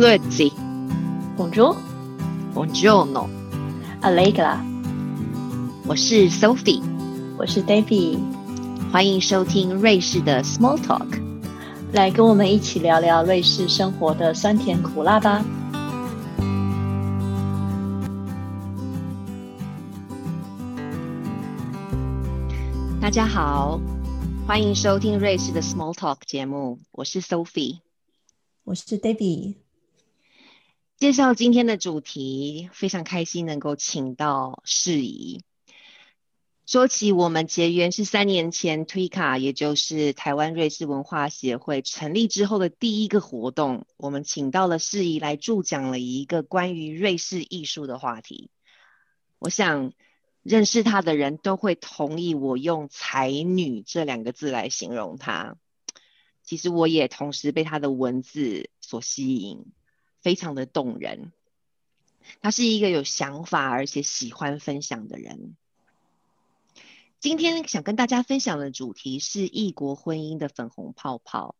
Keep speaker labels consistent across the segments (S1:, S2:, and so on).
S1: Grüezi,
S2: Bonjour, Buongiorno，Allegra，
S1: 我是 Sophie，
S2: 我是 David，
S1: 欢迎收听瑞士的 Small Talk。
S2: 来跟我们一起聊聊瑞士生活的酸甜苦辣吧。
S1: 大家好，欢迎收听瑞士的 Small Talk 节目，我是 Sophie。
S2: 我是 Davy，
S1: 介绍今天的主题，非常开心能够请到世仪。说起我们结缘是三年前推卡，也就是台湾瑞士文化协会成立之后的第一个活动，我们请到了世仪来助讲了一个关于瑞士艺术的话题。我想认识她的人都会同意我用才女这两个字来形容她。其实我也同时被她的文字所吸引，非常的动人。他是一个有想法而且喜欢分享的人。今天想跟大家分享的主题是异国婚姻的粉红泡泡。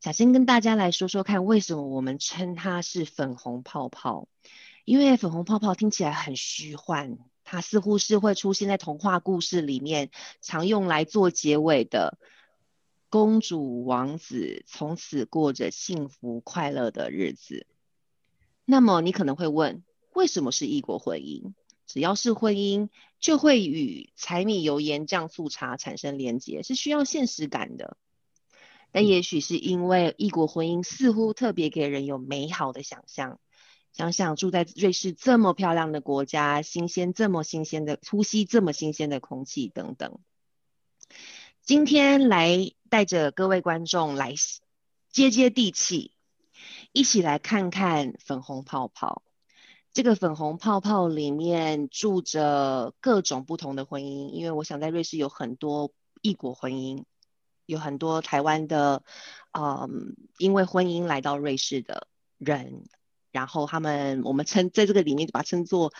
S1: 想先跟大家来说说看，为什么我们称它是粉红泡泡？因为粉红泡泡听起来很虚幻，它似乎是会出现在童话故事里面，常用来做结尾的公主王子从此过着幸福快乐的日子。那么你可能会问，为什么是异国婚姻？只要是婚姻，就会与柴米油盐酱醋茶产生连结，是需要现实感的。但也许是因为异国婚姻似乎特别给人有美好的想象，想想住在瑞士这么漂亮的国家，新鲜这么新鲜的呼吸，这么新鲜的空气等等。今天来带着各位观众来接接地气，一起来看看粉红泡泡。这个粉红泡泡里面住着各种不同的婚姻，因为我想在瑞士有很多异国婚姻，有很多台湾的，嗯，因为婚姻来到瑞士的人，然后他们我们称在这个里面把它称作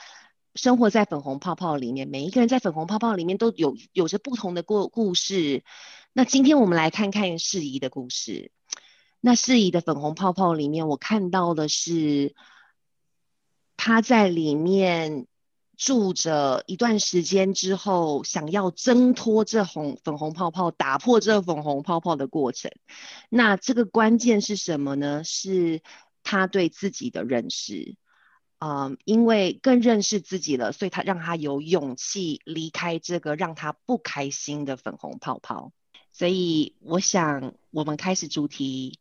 S1: 生活在粉红泡泡里面，每一个人在粉红泡泡里面都有有着不同的故故事。那今天我们来看看世仪的故事。那世仪的粉红泡泡里面，我看到的是。他在里面住着一段时间之后，想要挣脱这红粉红泡泡，打破这粉红泡泡的过程。那这个关键是什么呢？是他对自己的认识。嗯，因为更认识自己了，所以他让他有勇气离开这个让他不开心的粉红泡泡。所以，我想我们开始主题。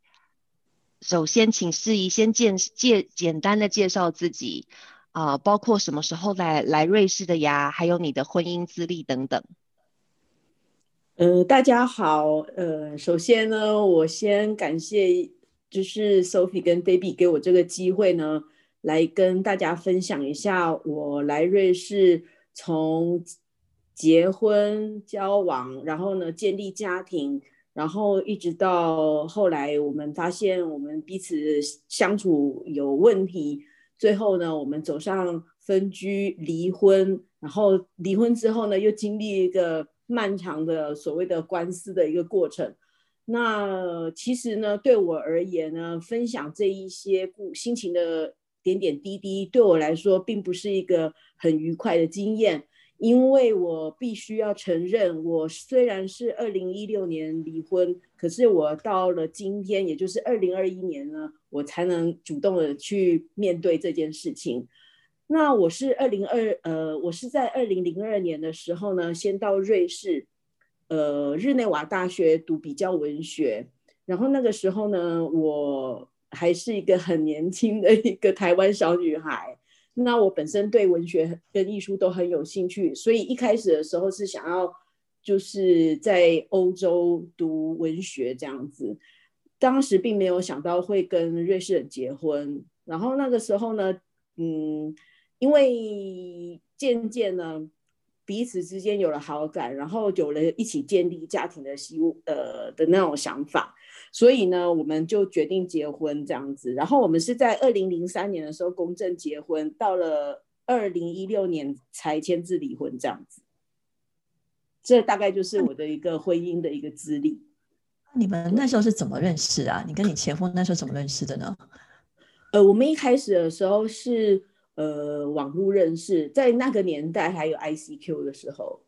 S1: 首先，请司仪先介介简单的介绍自己，啊、包括什么时候来来瑞士的呀，还有你的婚姻资历等等。
S3: 呃，大家好，呃，首先呢，我先感谢就是 Sophie 跟 Baby 给我这个机会呢，来跟大家分享一下我来瑞士从结婚、交往，然后呢建立家庭。然后一直到后来，我们发现我们彼此相处有问题，最后呢，我们走上分居、离婚，然后离婚之后呢，又经历一个漫长的所谓的官司的一个过程。那其实呢，对我而言呢，分享这一些故心情的点点滴滴，对我来说并不是一个很愉快的经验。因为我必须要承认，我虽然是二零一六年离婚，可是我到了今天，也就是二零二一年呢，我才能主动的去面对这件事情。那我是二零二呃，我是在二零零二年的时候呢，先到瑞士，呃，日内瓦大学读比较文学，然后那个时候呢，我还是一个很年轻的一个台湾小女孩。那我本身对文学跟艺术都很有兴趣，所以一开始的时候是想要就是在欧洲读文学这样子，当时并没有想到会跟瑞士人结婚。然后那个时候呢，嗯，因为渐渐呢彼此之间有了好感，然后有了一起建立家庭的希呃的那种想法。所以呢，我们就决定结婚这样子。然后我们是在二零零三年的时候公证结婚，到了二零一六年才签字离婚这样子。这大概就是我的一个婚姻的一个资历。
S4: 你们那时候是怎么认识啊？你跟你前夫那时候怎么认识的呢？
S3: 呃，我们一开始的时候是呃网络认识，在那个年代还有 ICQ 的时候。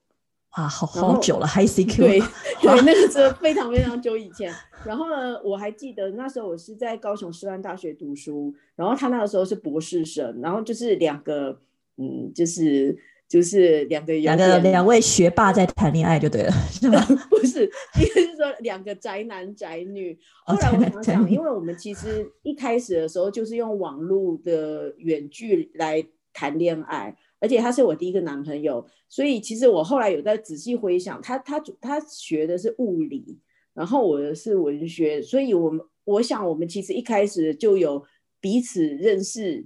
S4: 啊，好好久了，Hi CQ。
S3: 对 对，那个时候非常非常久以前。然后呢，我还记得那时候我是在高雄师范大学读书，然后他那个时候是博士生，然后就是两个，嗯，就是就是两个
S4: 两个两位学霸在谈恋爱就对了，是吗？
S3: 不是，意思是说两个宅男宅女。后来我想想，因 为我们其实一开始的时候就是用网络的远距来谈恋爱。而且他是我第一个男朋友，所以其实我后来有在仔细回想，他他他学的是物理，然后我的是文学，所以我们我想我们其实一开始就有彼此认识，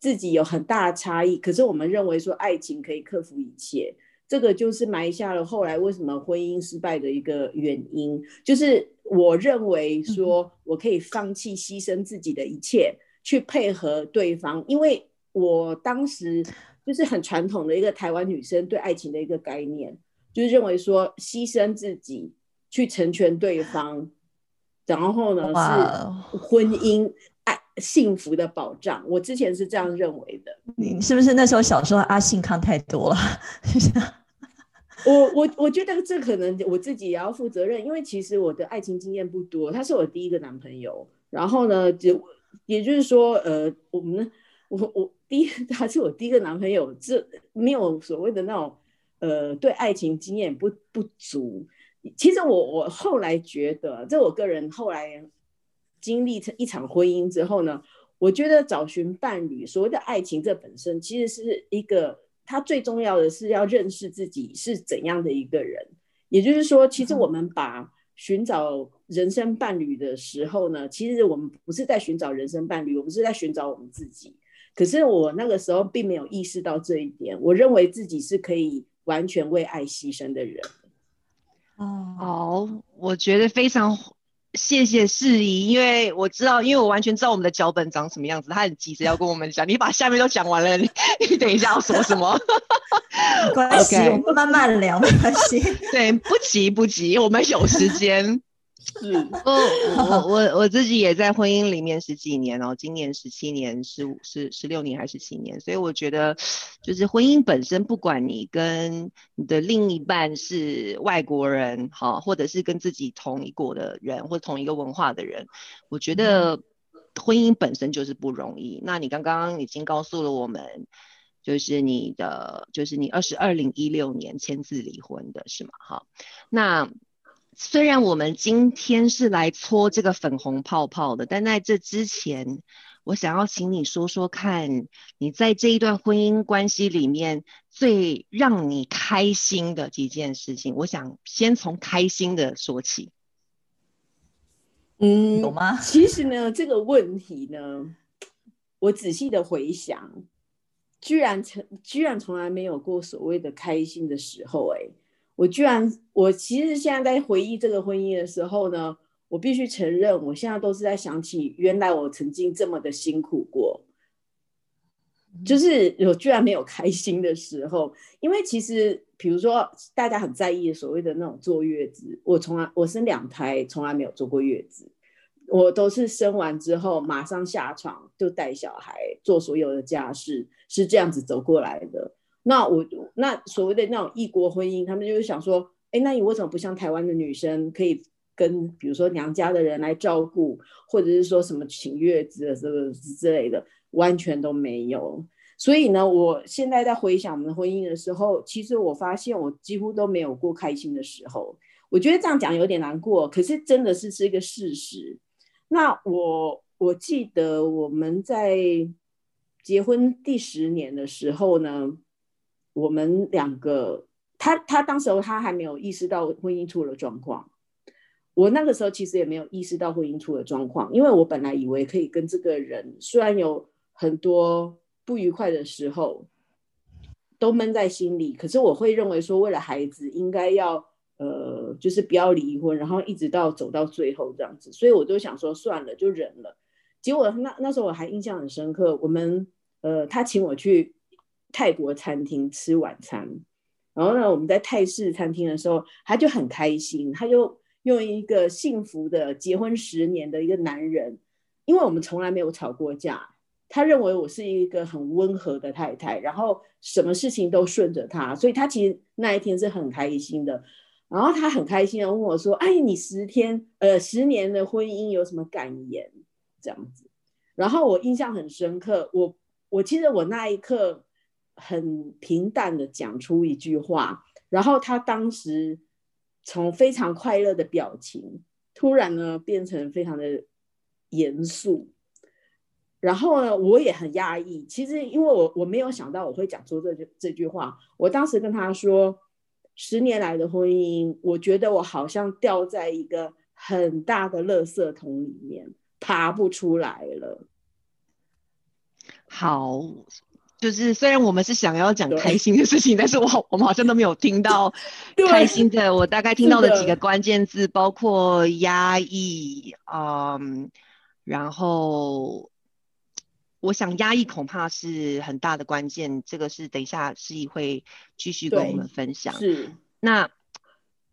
S3: 自己有很大的差异，可是我们认为说爱情可以克服一切，这个就是埋下了后来为什么婚姻失败的一个原因，就是我认为说我可以放弃牺牲自己的一切去配合对方，因为我当时。就是很传统的一个台湾女生对爱情的一个概念，就是认为说牺牲自己去成全对方，然后呢是婚姻爱幸福的保障。我之前是这样认为的。
S4: 你是不是那时候小时候阿信看太多了？
S3: 我我我觉得这可能我自己也要负责任，因为其实我的爱情经验不多，他是我第一个男朋友。然后呢，就也就是说，呃，我们我我。第一，他是我第一个男朋友，这没有所谓的那种，呃，对爱情经验不不足。其实我我后来觉得，这我个人后来经历一场婚姻之后呢，我觉得找寻伴侣，所谓的爱情这本身其实是一个，它最重要的是要认识自己是怎样的一个人。也就是说，其实我们把寻找人生伴侣的时候呢，其实我们不是在寻找人生伴侣，我们是在寻找我们自己。可是我那个时候并没有意识到这一点，我认为自己是可以完全为爱牺牲的人。
S1: 哦，好，我觉得非常谢谢世仪，因为我知道，因为我完全知道我们的脚本长什么样子，他很急着要跟我们讲，你把下面都讲完了，你你等一下要说什么？
S4: 没关系，我们慢慢聊，没关系。
S1: 对，不急不急，我们有时间。是 哦，我我我自己也在婚姻里面十几年哦，今年十七年，十五十十六年还是七年，所以我觉得就是婚姻本身，不管你跟你的另一半是外国人哈，或者是跟自己同一国的人，或同一个文化的人，我觉得婚姻本身就是不容易。那你刚刚已经告诉了我们，就是你的就是你二十二零一六年签字离婚的是吗？哈，那。虽然我们今天是来搓这个粉红泡泡的，但在这之前，我想要请你说说看，你在这一段婚姻关系里面最让你开心的几件事情。我想先从开心的说起。
S3: 嗯，
S4: 有吗？
S3: 其实呢，这个问题呢，我仔细的回想，居然从居然从来没有过所谓的开心的时候，哎。我居然，我其实现在在回忆这个婚姻的时候呢，我必须承认，我现在都是在想起原来我曾经这么的辛苦过，就是我居然没有开心的时候。因为其实，比如说大家很在意所谓的那种坐月子，我从来我生两胎从来没有坐过月子，我都是生完之后马上下床就带小孩做所有的家事，是这样子走过来的。那我那所谓的那种异国婚姻，他们就是想说，哎，那你为什么不像台湾的女生，可以跟比如说娘家的人来照顾，或者是说什么请月子的这个之类的，完全都没有。所以呢，我现在在回想我们的婚姻的时候，其实我发现我几乎都没有过开心的时候。我觉得这样讲有点难过，可是真的是是一个事实。那我我记得我们在结婚第十年的时候呢。我们两个，他他当时候他还没有意识到婚姻出了状况，我那个时候其实也没有意识到婚姻出了状况，因为我本来以为可以跟这个人，虽然有很多不愉快的时候，都闷在心里，可是我会认为说，为了孩子应该要呃，就是不要离婚，然后一直到走到最后这样子，所以我就想说算了，就忍了。结果那那时候我还印象很深刻，我们呃，他请我去。泰国餐厅吃晚餐，然后呢，我们在泰式餐厅的时候，他就很开心，他就用一个幸福的结婚十年的一个男人，因为我们从来没有吵过架，他认为我是一个很温和的太太，然后什么事情都顺着他，所以他其实那一天是很开心的。然后他很开心的问我说：“哎，你十天呃十年的婚姻有什么感言？”这样子，然后我印象很深刻，我我记得我那一刻很平淡的讲出一句话，然后他当时从非常快乐的表情，突然呢变成非常的严肃，然后呢我也很压抑。其实因为我我没有想到我会讲出这句这句话，我当时跟他说。十年来的婚姻，我觉得我好像掉在一个很大的垃圾桶里面，爬不出来了。
S1: 好，就是虽然我们是想要讲开心的事情，但是我我们好像都没有听到 开心的。我大概听到的几个关键字，包括压抑，嗯，然后。我想压抑恐怕是很大的关键，这个是等一下诗怡会继续跟我们分享。
S3: 是，
S1: 那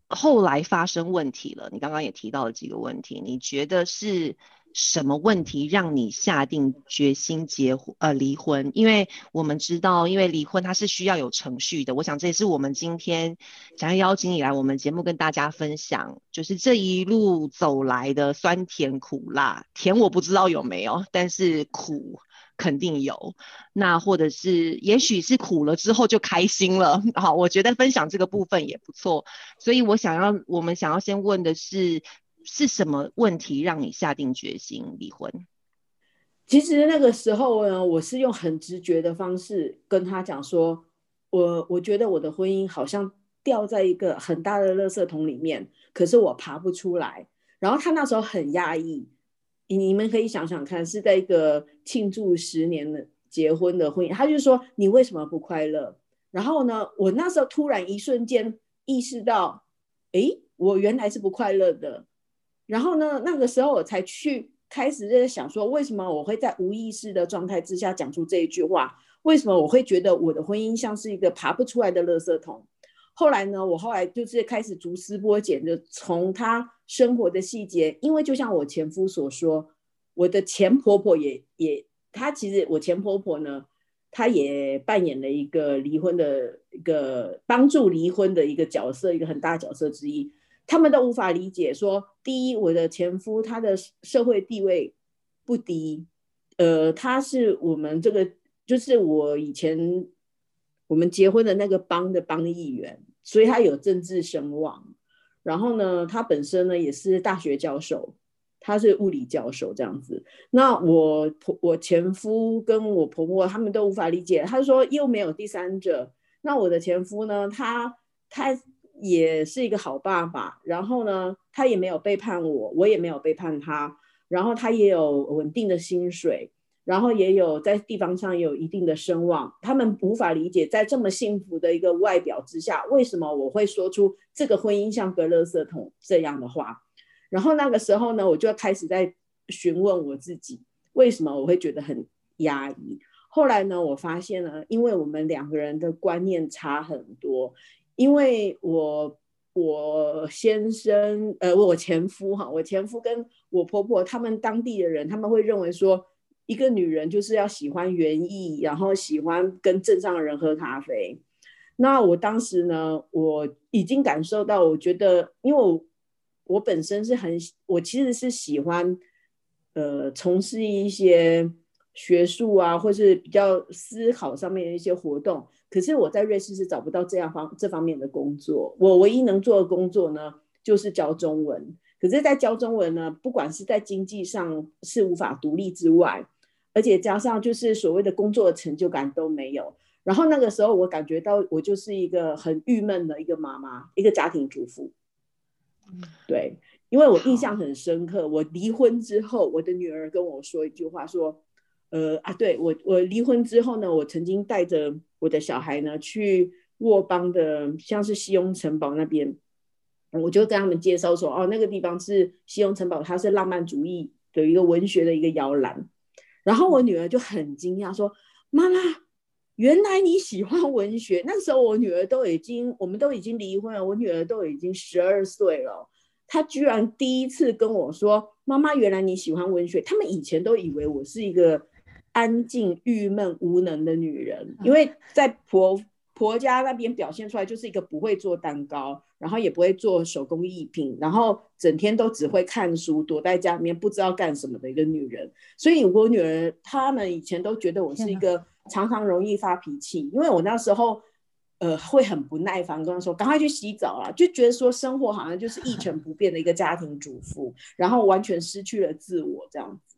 S1: 后来发生问题了，你刚刚也提到了几个问题，你觉得是什么问题让你下定决心结婚呃离婚？因为我们知道，因为离婚它是需要有程序的。我想这也是我们今天想要邀请你来我们节目跟大家分享，就是这一路走来的酸甜苦辣。甜我不知道有没有，但是苦。肯定有，那或者是也许是苦了之后就开心了。好，我觉得分享这个部分也不错。所以我想要，我们想要先问的是，是什么问题让你下定决心离婚？
S3: 其实那个时候呢，我是用很直觉的方式跟他讲说，我我觉得我的婚姻好像掉在一个很大的垃圾桶里面，可是我爬不出来。然后他那时候很压抑。你们可以想想看，是在一个庆祝十年的结婚的婚姻，他就说你为什么不快乐？然后呢，我那时候突然一瞬间意识到，哎，我原来是不快乐的。然后呢，那个时候我才去开始在想说，为什么我会在无意识的状态之下讲出这一句话？为什么我会觉得我的婚姻像是一个爬不出来的垃圾桶？后来呢，我后来就是开始逐丝剥茧，就从他生活的细节，因为就像我前夫所说，我的前婆婆也也，她其实我前婆婆呢，她也扮演了一个离婚的一个帮助离婚的一个角色，一个很大角色之一。他们都无法理解说，第一，我的前夫他的社会地位不低，呃，他是我们这个，就是我以前。我们结婚的那个帮的帮议员，所以他有政治声望。然后呢，他本身呢也是大学教授，他是物理教授这样子。那我婆我前夫跟我婆婆他们都无法理解，他说又没有第三者。那我的前夫呢，他他也是一个好爸爸，然后呢，他也没有背叛我，我也没有背叛他，然后他也有稳定的薪水。然后也有在地方上也有一定的声望，他们无法理解在这么幸福的一个外表之下，为什么我会说出这个婚姻像隔垃圾桶这样的话。然后那个时候呢，我就开始在询问我自己，为什么我会觉得很压抑。后来呢，我发现呢，因为我们两个人的观念差很多，因为我我先生呃我前夫哈，我前夫跟我婆婆他们当地的人，他们会认为说。一个女人就是要喜欢园艺，然后喜欢跟镇上的人喝咖啡。那我当时呢，我已经感受到，我觉得，因为我我本身是很，我其实是喜欢，呃，从事一些学术啊，或是比较思考上面的一些活动。可是我在瑞士是找不到这样方这方面的工作。我唯一能做的工作呢，就是教中文。可是，在教中文呢，不管是在经济上是无法独立之外，而且加上就是所谓的工作的成就感都没有，然后那个时候我感觉到我就是一个很郁闷的一个妈妈，一个家庭主妇。对，因为我印象很深刻，我离婚之后，我的女儿跟我说一句话，说，呃啊，对我我离婚之后呢，我曾经带着我的小孩呢去沃邦的，像是西雍城堡那边，我就跟他们介绍说，哦，那个地方是西雍城堡，它是浪漫主义的一个文学的一个摇篮。然后我女儿就很惊讶说：“妈妈，原来你喜欢文学。”那时候我女儿都已经，我们都已经离婚了，我女儿都已经十二岁了。他居然第一次跟我说：“妈妈，原来你喜欢文学。”他们以前都以为我是一个安静、郁闷、无能的女人，因为在婆婆家那边表现出来就是一个不会做蛋糕，然后也不会做手工艺品，然后整天都只会看书，躲在家里面不知道干什么的一个女人。所以我女儿他们以前都觉得我是一个常常容易发脾气，因为我那时候。呃，会很不耐烦，跟他说赶快去洗澡啦，就觉得说生活好像就是一成不变的一个家庭主妇，然后完全失去了自我这样子。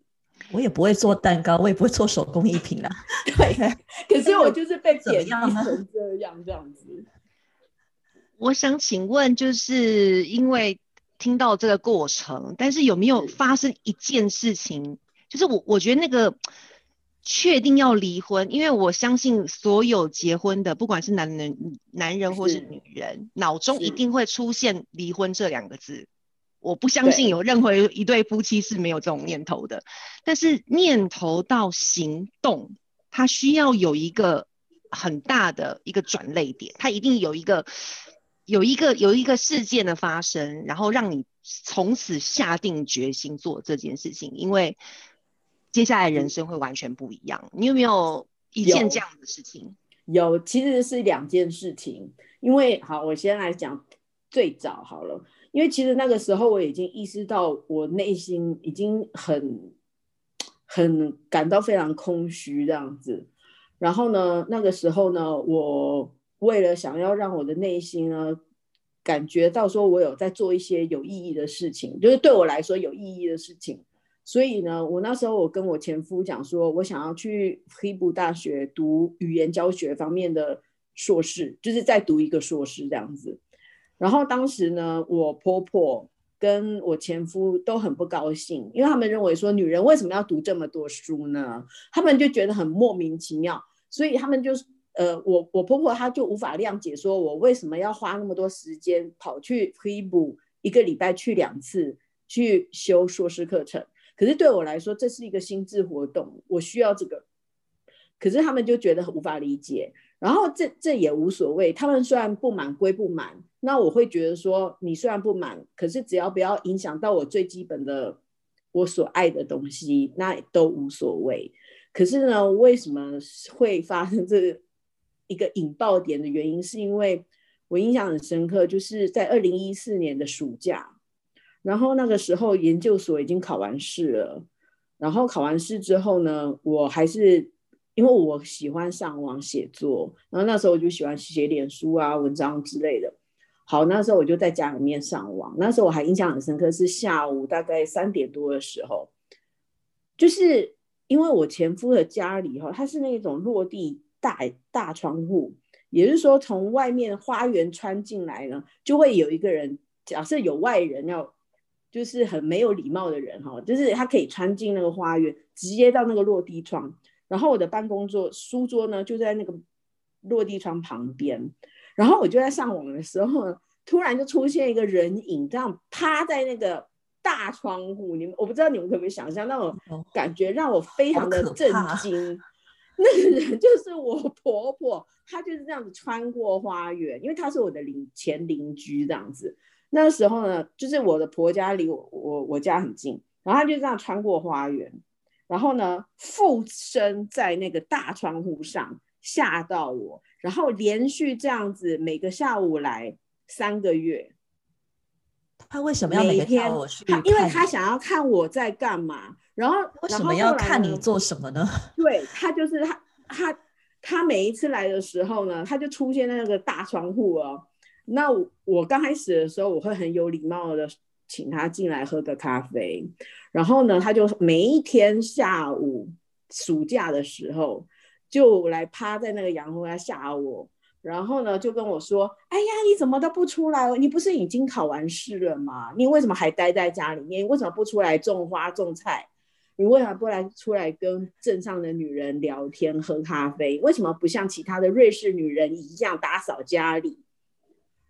S4: 我也不会做蛋糕，我也不会做手工艺品啊。
S3: 对，可是我就是被贬低成这样这样子。
S1: 我想请问，就是因为听到这个过程，但是有没有发生一件事情？就是我我觉得那个。确定要离婚，因为我相信所有结婚的，不管是男人、男人或是女人，脑中一定会出现离婚这两个字。我不相信有任何一对夫妻是没有这种念头的。但是念头到行动，它需要有一个很大的一个转泪点，它一定有一个有一个有一个事件的发生，然后让你从此下定决心做这件事情，因为。接下来人生会完全不一样。你有没有一件这样的事情？
S3: 有，其实是两件事情。因为好，我先来讲最早好了。因为其实那个时候我已经意识到，我内心已经很很感到非常空虚这样子。然后呢，那个时候呢，我为了想要让我的内心呢感觉到说我有在做一些有意义的事情，就是对我来说有意义的事情。所以呢，我那时候我跟我前夫讲说，我想要去黑布大学读语言教学方面的硕士，就是再读一个硕士这样子。然后当时呢，我婆婆跟我前夫都很不高兴，因为他们认为说，女人为什么要读这么多书呢？他们就觉得很莫名其妙，所以他们就呃，我我婆婆她就无法谅解，说我为什么要花那么多时间跑去黑布一个礼拜去两次去修硕士课程。可是对我来说，这是一个心智活动，我需要这个。可是他们就觉得很无法理解，然后这这也无所谓。他们虽然不满归不满，那我会觉得说，你虽然不满，可是只要不要影响到我最基本的我所爱的东西，那都无所谓。可是呢，为什么会发生这一个引爆点的原因，是因为我印象很深刻，就是在二零一四年的暑假。然后那个时候研究所已经考完试了，然后考完试之后呢，我还是因为我喜欢上网写作，然后那时候我就喜欢写脸书啊、文章之类的。好，那时候我就在家里面上网，那时候我还印象很深刻，是下午大概三点多的时候，就是因为我前夫的家里哈，他是那种落地大大窗户，也就是说从外面花园穿进来呢，就会有一个人，假设有外人要。就是很没有礼貌的人哈，就是他可以穿进那个花园，直接到那个落地窗，然后我的办公桌书桌呢就在那个落地窗旁边，然后我就在上网的时候，突然就出现一个人影，这样趴在那个大窗户，你们我不知道你们可不可以想象那种感觉，让我非常的震惊。那个人就是我婆婆，她就是这样子穿过花园，因为她是我的邻前邻居这样子。那个时候呢，就是我的婆家离我我我家很近，然后她就这样穿过花园，然后呢附身在那个大窗户上吓到我，然后连续这样子每个下午来三个月。
S4: 他为什么要每天我去？
S3: 因为他想要看我在干嘛，然后
S4: 为什么要看你做什么呢？
S3: 对他就是他他他每一次来的时候呢，他就出现在那个大窗户哦。那我刚开始的时候，我会很有礼貌的请他进来喝个咖啡，然后呢，他就每一天下午暑假的时候就来趴在那个阳台下吓我，然后呢就跟我说：“哎呀，你怎么都不出来？你不是已经考完试了吗？你为什么还待在家里面？为什么不出来种花种菜？你为什么不来出来跟镇上的女人聊天喝咖啡？为什么不像其他的瑞士女人一样打扫家里？”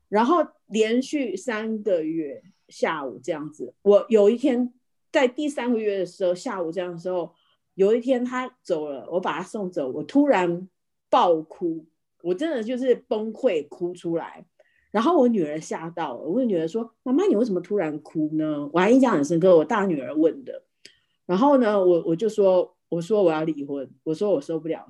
S3: 然后连续三个月下午这样子，我有一天在第三个月的时候下午这样的时候，有一天他走了，我把他送走，我突然爆哭，我真的就是崩溃哭出来。然后我女儿吓到了，我女儿说：“妈妈，你为什么突然哭呢？”我还印象很深刻，我大女儿问的。然后呢，我我就说：“我说我要离婚，我说我受不了，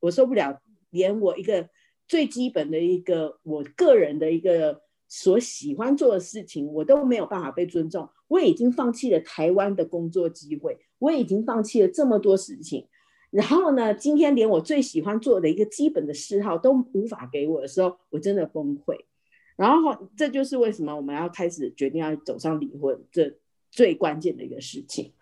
S3: 我受不了，连我一个最基本的一个我个人的一个所喜欢做的事情，我都没有办法被尊重。我已经放弃了台湾的工作机会，我已经放弃了这么多事情。然后呢，今天连我最喜欢做的一个基本的嗜好都无法给我的时候，我真的崩溃。”然后，这就是为什么我们要开始决定要走上离婚这最关键的一个事情。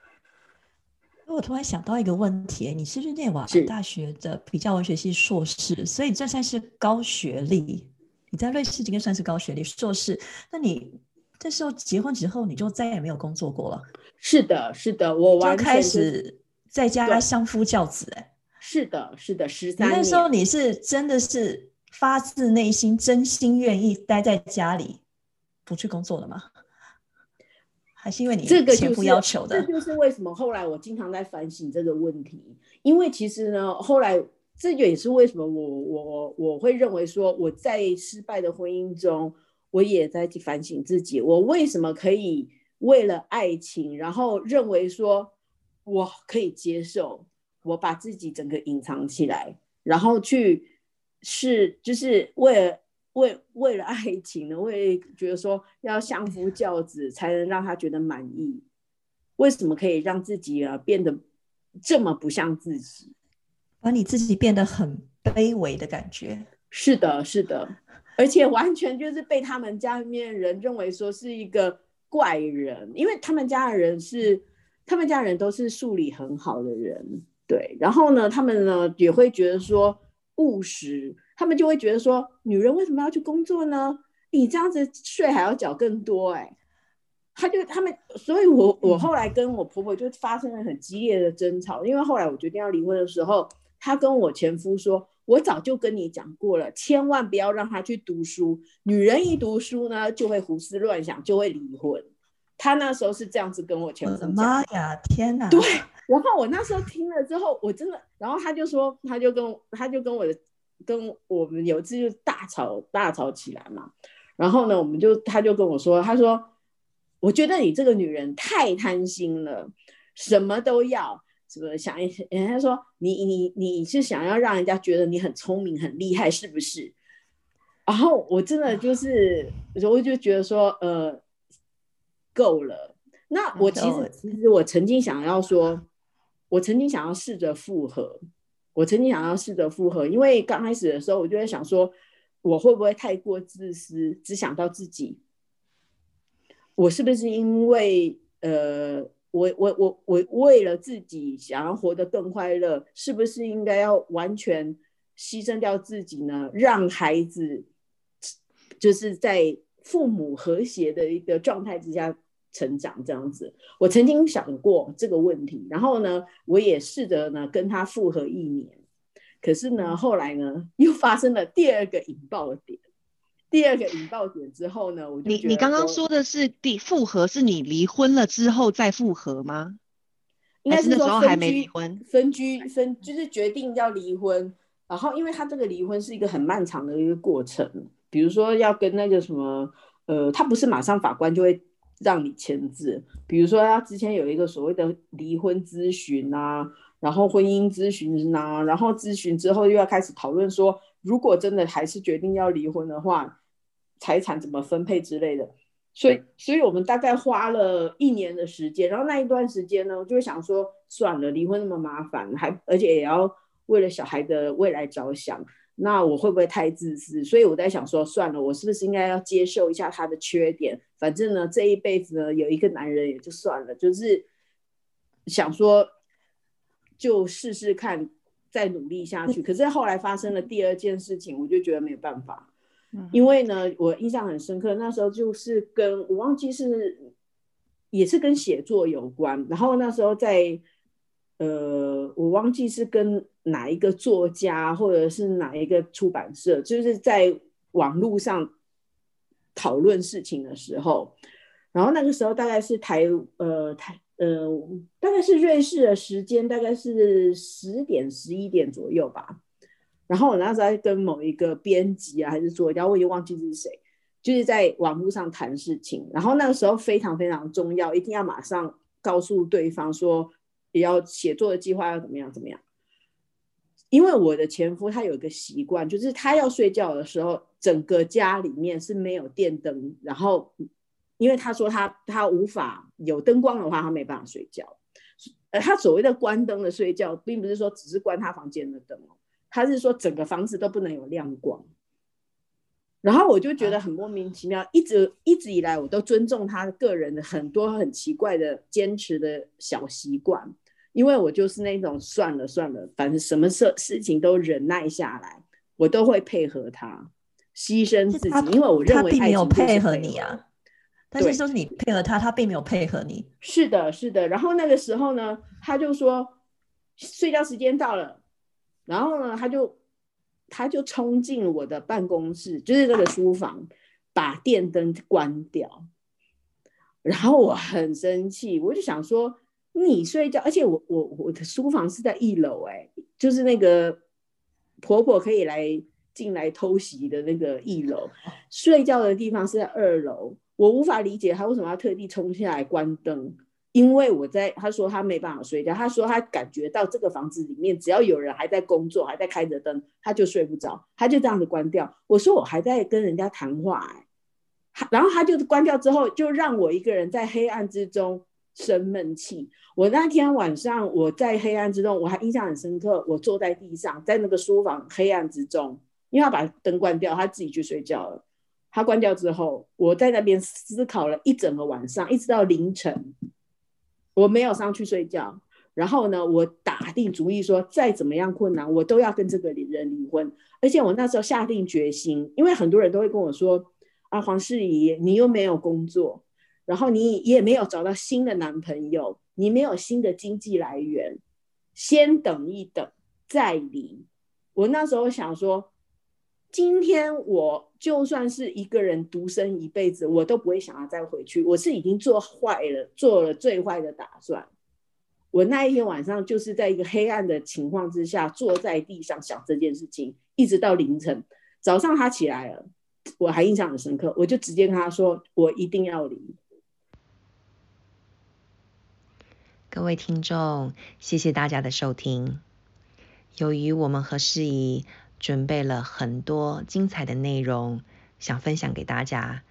S4: 我突然想到一个问题：你是不是念瓦大学的比较文学系硕士？所以这算是高学历。你在瑞士这边算是高学历硕士。那你这时候结婚之后，你就再也没有工作过了？
S3: 是的，是的，我完
S4: 开始在家相夫教子。哎，
S3: 是的，是的，十三。
S4: 那时候你是真的是。发自内心、真心愿意待在家里不去工作的吗？还是因为你
S3: 这个
S4: 前夫要求的？
S3: 这就是为什么后来我经常在反省这个问题。因为其实呢，后来这也是为什么我我我会认为说我在失败的婚姻中，我也在反省自己，我为什么可以为了爱情，然后认为说我可以接受，我把自己整个隐藏起来，然后去。是，就是为了为为了爱情呢，为觉得说要相夫教子才能让他觉得满意。为什么可以让自己啊变得这么不像自己，
S4: 把你自己变得很卑微的感觉？
S3: 是的，是的，而且完全就是被他们家里面人认为说是一个怪人，因为他们家的人是他们家人都是数理很好的人，对，然后呢，他们呢也会觉得说。务实，他们就会觉得说，女人为什么要去工作呢？你这样子税还要缴更多，哎，他就他们，所以我我后来跟我婆婆就发生了很激烈的争吵，因为后来我决定要离婚的时候，她跟我前夫说，我早就跟你讲过了，千万不要让他去读书，女人一读书呢，就会胡思乱想，就会离婚。他那时候是这样子跟我前夫讲。
S4: 妈呀，天哪！
S3: 对。然后我那时候听了之后，我真的，然后他就说，他就跟他就跟我的跟我们有一次就大吵大吵起来嘛。然后呢，我们就他就跟我说，他说，我觉得你这个女人太贪心了，什么都要，什么想一，人家说你你你是想要让人家觉得你很聪明很厉害是不是？然后我真的就是，我就觉得说，呃，够了。那我其实其实我曾经想要说。我曾经想要试着复合，我曾经想要试着复合，因为刚开始的时候，我就在想说，我会不会太过自私，只想到自己？我是不是因为呃，我我我我为了自己想要活得更快乐，是不是应该要完全牺牲掉自己呢？让孩子就是在父母和谐的一个状态之下。成长这样子，我曾经想过这个问题，然后呢，我也试着呢跟他复合一年，可是呢，后来呢又发生了第二个引爆点，第二个引爆点之后呢，我就
S1: 你你刚刚说的是第复合，是你离婚了之后再复合吗？
S3: 应该是那
S1: 时候还没离婚，
S3: 分居分就是决定要离婚，然后因为他这个离婚是一个很漫长的一个过程，比如说要跟那个什么呃，他不是马上法官就会。让你签字，比如说他之前有一个所谓的离婚咨询啊，然后婚姻咨询啊，然后咨询之后又要开始讨论说，如果真的还是决定要离婚的话，财产怎么分配之类的。所以，所以我们大概花了一年的时间，然后那一段时间呢，就会想说，算了，离婚那么麻烦，还而且也要为了小孩的未来着想。那我会不会太自私？所以我在想说，算了，我是不是应该要接受一下他的缺点？反正呢，这一辈子呢，有一个男人也就算了，就是想说就试试看，再努力下去。可是后来发生了第二件事情，我就觉得没有办法，因为呢，我印象很深刻，那时候就是跟我忘记是也是跟写作有关，然后那时候在。呃，我忘记是跟哪一个作家，或者是哪一个出版社，就是在网络上讨论事情的时候，然后那个时候大概是台呃台呃大概是瑞士的时间，大概是十点十一点左右吧。然后我那时候在跟某一个编辑啊，还是作家，我已经忘记是谁。就是在网络上谈事情，然后那个时候非常非常重要，一定要马上告诉对方说，也要写作的计划要怎么样怎么样。因为我的前夫他有一个习惯，就是他要睡觉的时候，整个家里面是没有电灯，然后因为他说他他无法有灯光的话，他没办法睡觉。呃，他所谓的关灯的睡觉，并不是说只是关他房间的灯哦，他是说整个房子都不能有亮光。然后我就觉得很莫名其妙，一直一直以来我都尊重他个人的很多很奇怪的坚持的小习惯，因为我就是那种算了算了，反正什么事事情都忍耐下来，我都会配合他，牺牲自己，因为我认为
S4: 他并没有
S3: 配
S4: 合你啊。但是说是你配合他，他并没有配合你。
S3: 是的，是的。然后那个时候呢，他就说睡觉时间到了，然后呢，他就。他就冲进我的办公室，就是那个书房，把电灯关掉。然后我很生气，我就想说，你睡觉，而且我我我的书房是在一楼，哎，就是那个婆婆可以来进来偷袭的那个一楼，睡觉的地方是在二楼，我无法理解他为什么要特地冲下来关灯。因为我在，他说他没办法睡觉，他说他感觉到这个房子里面只要有人还在工作，还在开着灯，他就睡不着，他就这样子关掉。我说我还在跟人家谈话，哎，然后他就关掉之后，就让我一个人在黑暗之中生闷气。我那天晚上我在黑暗之中，我还印象很深刻，我坐在地上，在那个书房黑暗之中，因为他把灯关掉，他自己去睡觉了。他关掉之后，我在那边思考了一整个晚上，一直到凌晨。我没有上去睡觉，然后呢，我打定主意说，再怎么样困难，我都要跟这个人离婚。而且我那时候下定决心，因为很多人都会跟我说：“啊，黄世怡，你又没有工作，然后你也没有找到新的男朋友，你没有新的经济来源，先等一等再离。”我那时候想说。今天我就算是一个人独身一辈子，我都不会想要再回去。我是已经做坏了，做了最坏的打算。我那一天晚上就是在一个黑暗的情况之下，坐在地上想这件事情，一直到凌晨。早上他起来了，我还印象很深刻，我就直接跟他说：“我一定要离。”
S1: 各位听众，谢谢大家的收听。由于我们和世仪。准备了很多精彩的内容，想分享给大家。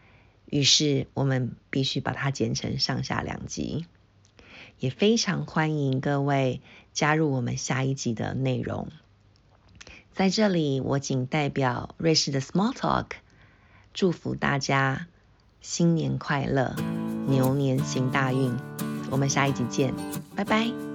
S1: 于是我们必须把它剪成上下两集，也非常欢迎各位加入我们下一集的内容。在这里，我仅代表瑞士的 Small Talk，祝福大家新年快乐，牛年行大运。我们下一集见，拜拜。